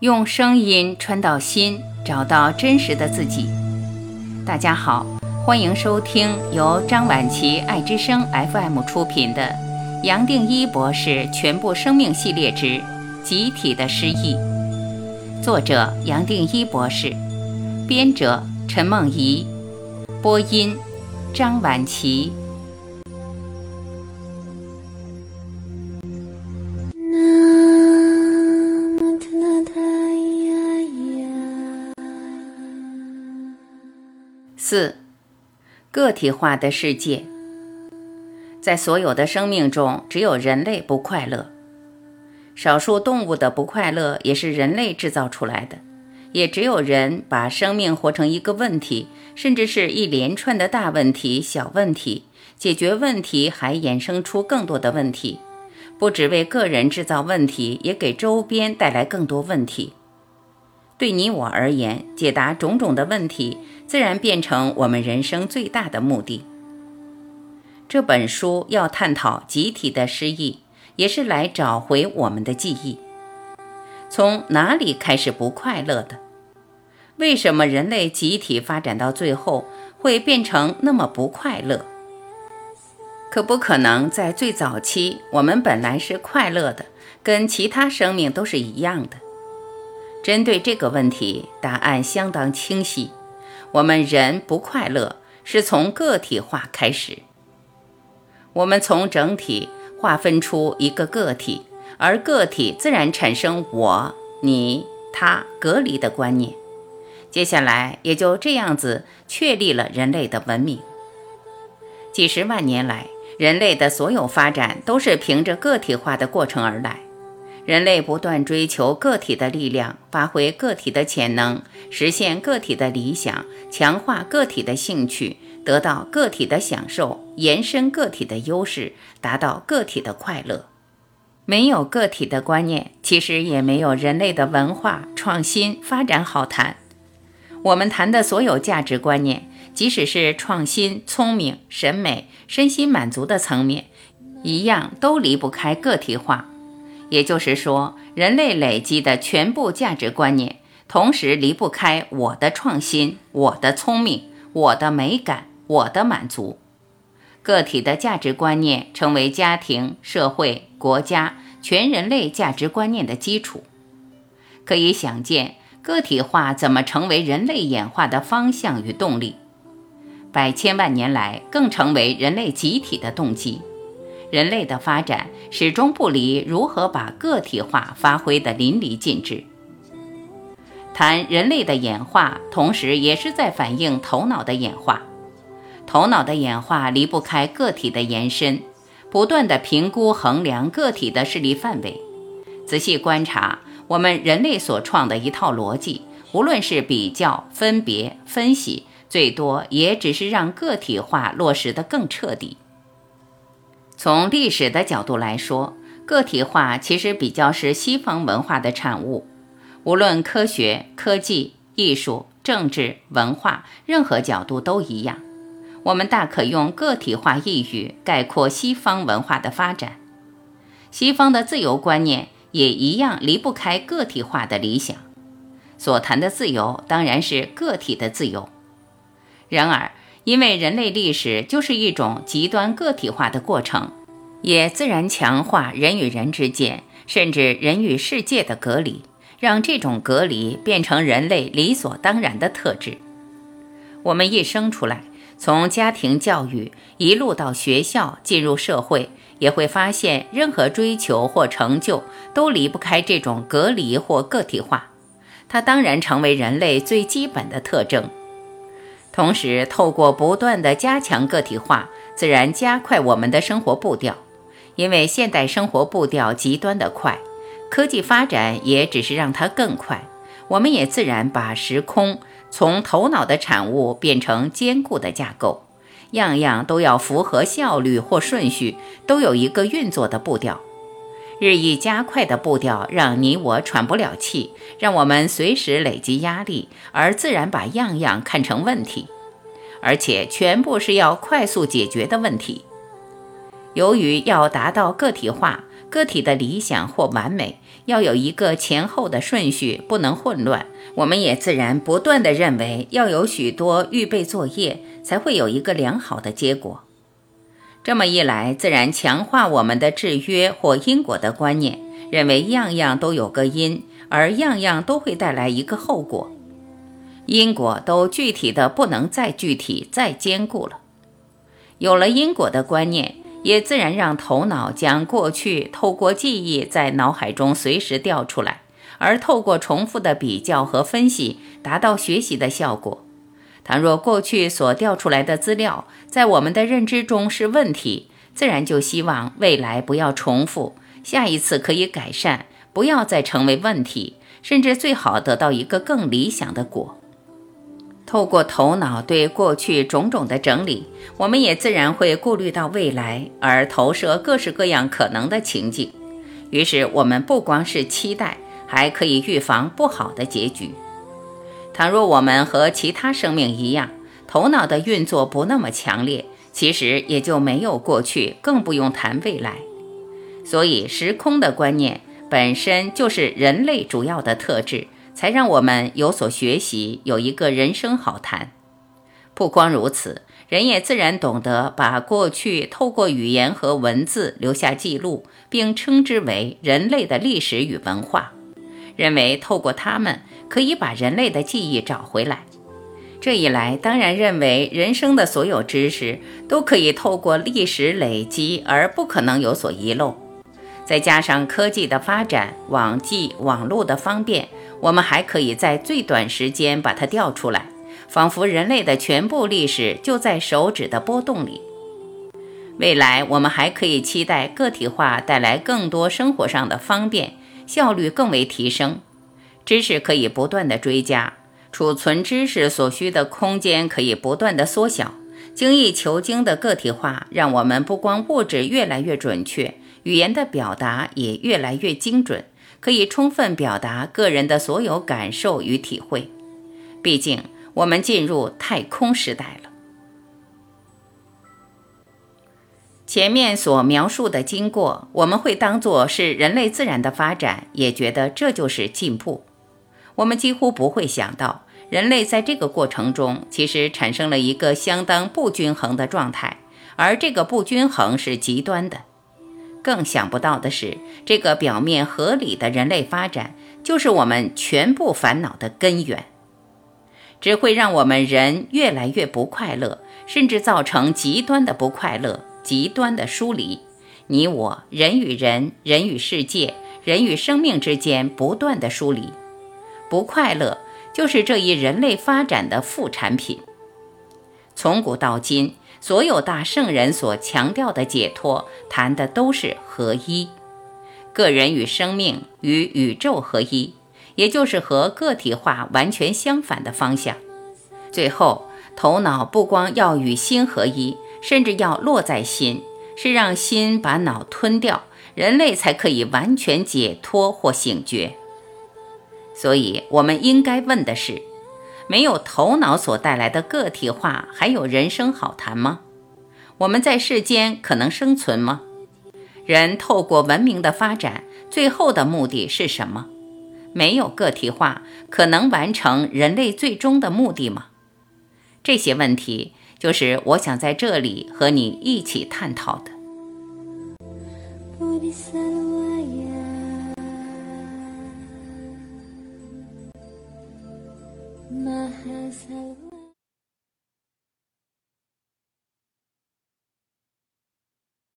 用声音穿到心，找到真实的自己。大家好，欢迎收听由张晚琪爱之声 FM 出品的《杨定一博士全部生命系列之集体的失忆》，作者杨定一博士，编者陈梦怡，播音张晚琪。四，个体化的世界，在所有的生命中，只有人类不快乐。少数动物的不快乐也是人类制造出来的，也只有人把生命活成一个问题，甚至是一连串的大问题、小问题。解决问题还衍生出更多的问题，不只为个人制造问题，也给周边带来更多问题。对你我而言，解答种种的问题，自然变成我们人生最大的目的。这本书要探讨集体的失忆，也是来找回我们的记忆。从哪里开始不快乐的？为什么人类集体发展到最后会变成那么不快乐？可不可能在最早期，我们本来是快乐的，跟其他生命都是一样的？针对这个问题，答案相当清晰。我们人不快乐，是从个体化开始。我们从整体划分出一个个体，而个体自然产生我、你、他隔离的观念。接下来也就这样子确立了人类的文明。几十万年来，人类的所有发展都是凭着个体化的过程而来。人类不断追求个体的力量，发挥个体的潜能，实现个体的理想，强化个体的兴趣，得到个体的享受，延伸个体的优势，达到个体的快乐。没有个体的观念，其实也没有人类的文化创新发展好谈。我们谈的所有价值观念，即使是创新、聪明、审美、身心满足的层面，一样都离不开个体化。也就是说，人类累积的全部价值观念，同时离不开我的创新、我的聪明、我的美感、我的满足。个体的价值观念成为家庭、社会、国家、全人类价值观念的基础。可以想见，个体化怎么成为人类演化的方向与动力？百千万年来，更成为人类集体的动机。人类的发展始终不离如何把个体化发挥得淋漓尽致。谈人类的演化，同时也是在反映头脑的演化。头脑的演化离不开个体的延伸，不断的评估衡量个体的势力范围。仔细观察我们人类所创的一套逻辑，无论是比较、分别、分析，最多也只是让个体化落实得更彻底。从历史的角度来说，个体化其实比较是西方文化的产物。无论科学、科技、艺术、政治、文化，任何角度都一样。我们大可用个体化一语概括西方文化的发展。西方的自由观念也一样离不开个体化的理想。所谈的自由当然是个体的自由。然而，因为人类历史就是一种极端个体化的过程，也自然强化人与人之间，甚至人与世界的隔离，让这种隔离变成人类理所当然的特质。我们一生出来，从家庭教育一路到学校，进入社会，也会发现，任何追求或成就都离不开这种隔离或个体化，它当然成为人类最基本的特征。同时，透过不断的加强个体化，自然加快我们的生活步调。因为现代生活步调极端的快，科技发展也只是让它更快。我们也自然把时空从头脑的产物变成坚固的架构，样样都要符合效率或顺序，都有一个运作的步调。日益加快的步调让你我喘不了气，让我们随时累积压力，而自然把样样看成问题，而且全部是要快速解决的问题。由于要达到个体化，个体的理想或完美，要有一个前后的顺序，不能混乱。我们也自然不断地认为要有许多预备作业，才会有一个良好的结果。这么一来，自然强化我们的制约或因果的观念，认为样样都有个因，而样样都会带来一个后果。因果都具体的不能再具体、再坚固了。有了因果的观念。也自然让头脑将过去透过记忆在脑海中随时调出来，而透过重复的比较和分析，达到学习的效果。倘若过去所调出来的资料在我们的认知中是问题，自然就希望未来不要重复，下一次可以改善，不要再成为问题，甚至最好得到一个更理想的果。透过头脑对过去种种的整理，我们也自然会顾虑到未来，而投射各式各样可能的情境。于是，我们不光是期待，还可以预防不好的结局。倘若我们和其他生命一样，头脑的运作不那么强烈，其实也就没有过去，更不用谈未来。所以，时空的观念本身就是人类主要的特质。才让我们有所学习，有一个人生好谈。不光如此，人也自然懂得把过去透过语言和文字留下记录，并称之为人类的历史与文化，认为透过他们可以把人类的记忆找回来。这一来，当然认为人生的所有知识都可以透过历史累积，而不可能有所遗漏。再加上科技的发展，网际网络的方便。我们还可以在最短时间把它调出来，仿佛人类的全部历史就在手指的波动里。未来我们还可以期待个体化带来更多生活上的方便，效率更为提升，知识可以不断的追加，储存知识所需的空间可以不断的缩小。精益求精的个体化，让我们不光物质越来越准确，语言的表达也越来越精准。可以充分表达个人的所有感受与体会。毕竟，我们进入太空时代了。前面所描述的经过，我们会当作是人类自然的发展，也觉得这就是进步。我们几乎不会想到，人类在这个过程中其实产生了一个相当不均衡的状态，而这个不均衡是极端的。更想不到的是，这个表面合理的人类发展，就是我们全部烦恼的根源，只会让我们人越来越不快乐，甚至造成极端的不快乐、极端的疏离。你我人与人、人与世界、人与生命之间不断的疏离，不快乐就是这一人类发展的副产品。从古到今。所有大圣人所强调的解脱，谈的都是合一，个人与生命与宇宙合一，也就是和个体化完全相反的方向。最后，头脑不光要与心合一，甚至要落在心，是让心把脑吞掉，人类才可以完全解脱或醒觉。所以，我们应该问的是。没有头脑所带来的个体化，还有人生好谈吗？我们在世间可能生存吗？人透过文明的发展，最后的目的是什么？没有个体化，可能完成人类最终的目的吗？这些问题，就是我想在这里和你一起探讨的。Mahasala.